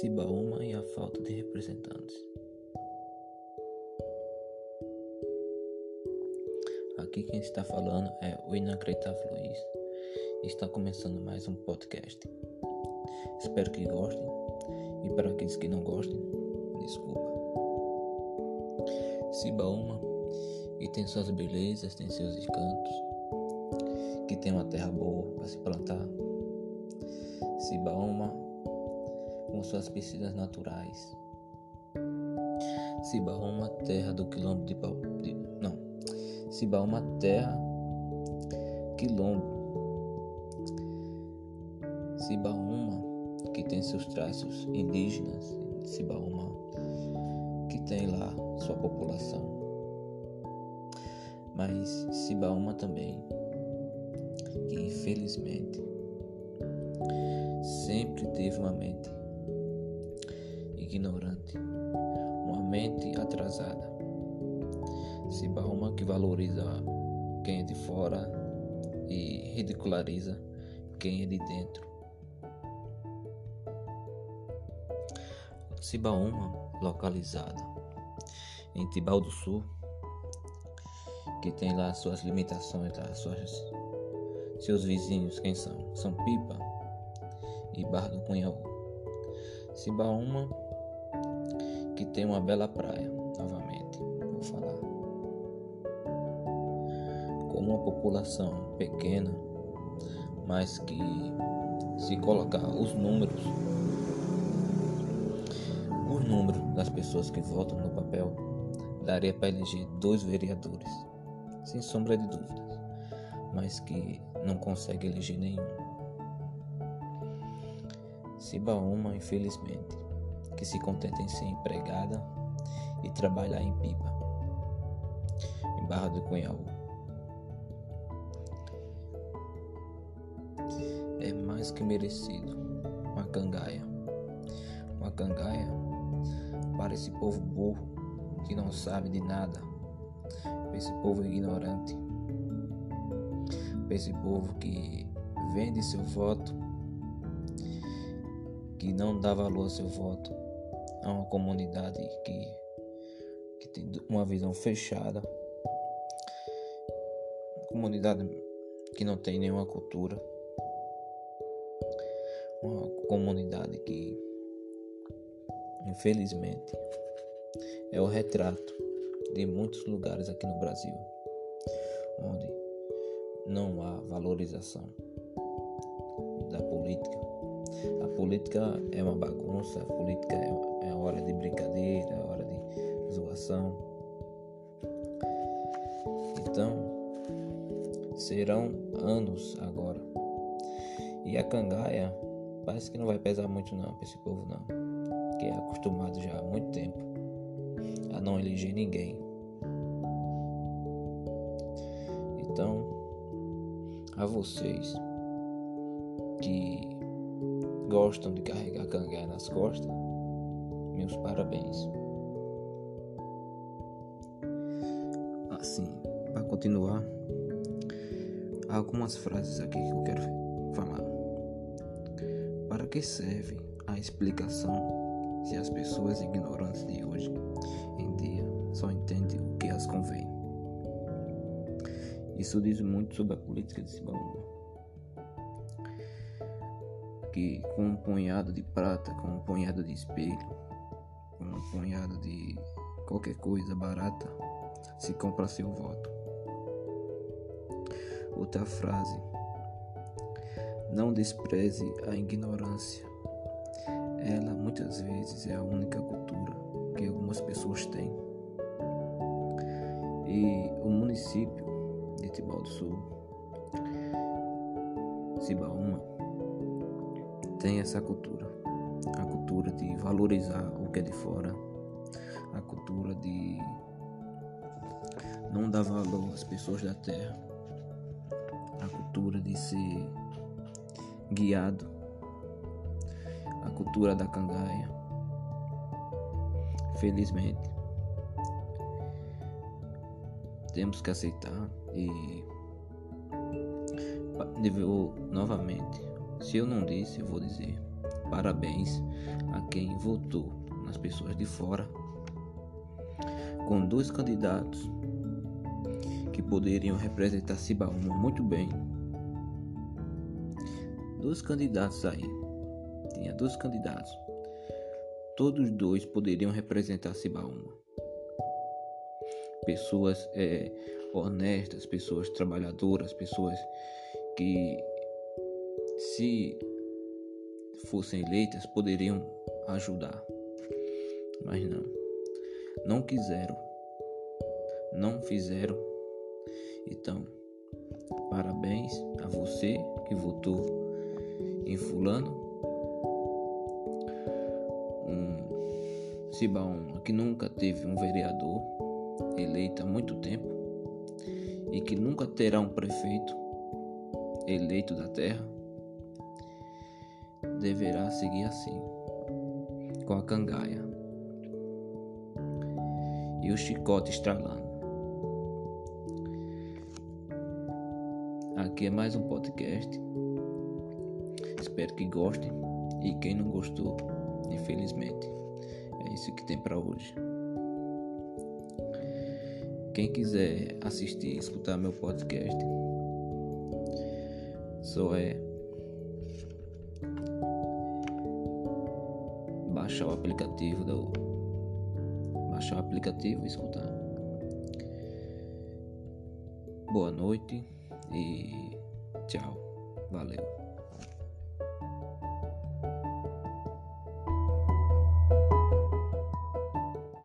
Cibaúma e a falta de representantes. Aqui quem está falando é o inacreditável Luiz. Está começando mais um podcast. Espero que gostem e para aqueles que não gostem, desculpa. Cibaúma e tem suas belezas, tem seus encantos, que tem uma terra boa para se plantar. Cibaúma com suas piscinas naturais. Cibaúma, terra do quilombo de, de não. Cibaúma, terra quilombo. Cibaúma, que tem seus traços indígenas. Cibaúma, que tem lá sua população. Mas Cibaúma também, que infelizmente sempre teve uma mente ignorante, uma mente atrasada. Cibaúma que valoriza quem é de fora e ridiculariza quem é de dentro. Cibaúma, localizada em Tibau do Sul, que tem lá suas limitações, tá? suas, seus vizinhos, quem são? São Pipa e Barra do Cunhaú. Cibaúma que tem uma bela praia, novamente, vou falar. Com uma população pequena, mas que se colocar os números, os números das pessoas que votam no papel, daria para eleger dois vereadores, sem sombra de dúvidas, mas que não consegue eleger nenhum. Cibaúma, infelizmente, que se contenta em ser empregada e trabalhar em pipa, em Barra do Cunhaú. É mais que merecido uma cangaia. Uma cangaia para esse povo burro que não sabe de nada, para esse povo ignorante, para esse povo que vende seu voto, que não dá valor ao seu voto, é uma comunidade que, que tem uma visão fechada, comunidade que não tem nenhuma cultura, uma comunidade que, infelizmente, é o retrato de muitos lugares aqui no Brasil, onde não há valorização da política a política é uma bagunça, a política é, é hora de brincadeira, é hora de zoação. Então, serão anos agora. E a cangaia parece que não vai pesar muito não para esse povo não. Que é acostumado já há muito tempo a não eleger ninguém. Então, a vocês que gostam de carregar cangaia nas costas, meus parabéns. Assim, para continuar, há algumas frases aqui que eu quero falar. Para que serve a explicação se as pessoas ignorantes de hoje em dia só entendem o que as convém? Isso diz muito sobre a política de Cibaúma que com um punhado de prata, com um punhado de espelho, com um punhado de qualquer coisa barata, se compra seu voto. Outra frase: Não despreze a ignorância. Ela muitas vezes é a única cultura que algumas pessoas têm. E o município de Tibau do Sul, Cibaúma, tem essa cultura. A cultura de valorizar o que é de fora, a cultura de não dar valor às pessoas da terra, a cultura de ser guiado, a cultura da cangaia. Felizmente, temos que aceitar e devo novamente se eu não disse, eu vou dizer. parabéns a quem votou nas pessoas de fora, com dois candidatos que poderiam representar Cibaúma muito bem. Dois candidatos aí. Tinha dois candidatos. Todos dois poderiam representar Cibaúma. Pessoas é, honestas, pessoas trabalhadoras, pessoas que se fossem eleitas poderiam ajudar. Mas não. Não quiseram. Não fizeram. Então, parabéns a você que votou em fulano. Um Cibaúma que nunca teve um vereador eleito há muito tempo e que nunca terá um prefeito eleito da terra, deverá seguir assim, com a cangaia e o chicote estralando. Aqui é mais um podcast. Espero que gostem. E quem não gostou, infelizmente, é isso que tem para hoje. Quem quiser assistir e escutar meu podcast, só é baixar o aplicativo do baixar o aplicativo e escutar. Boa noite e tchau. Valeu.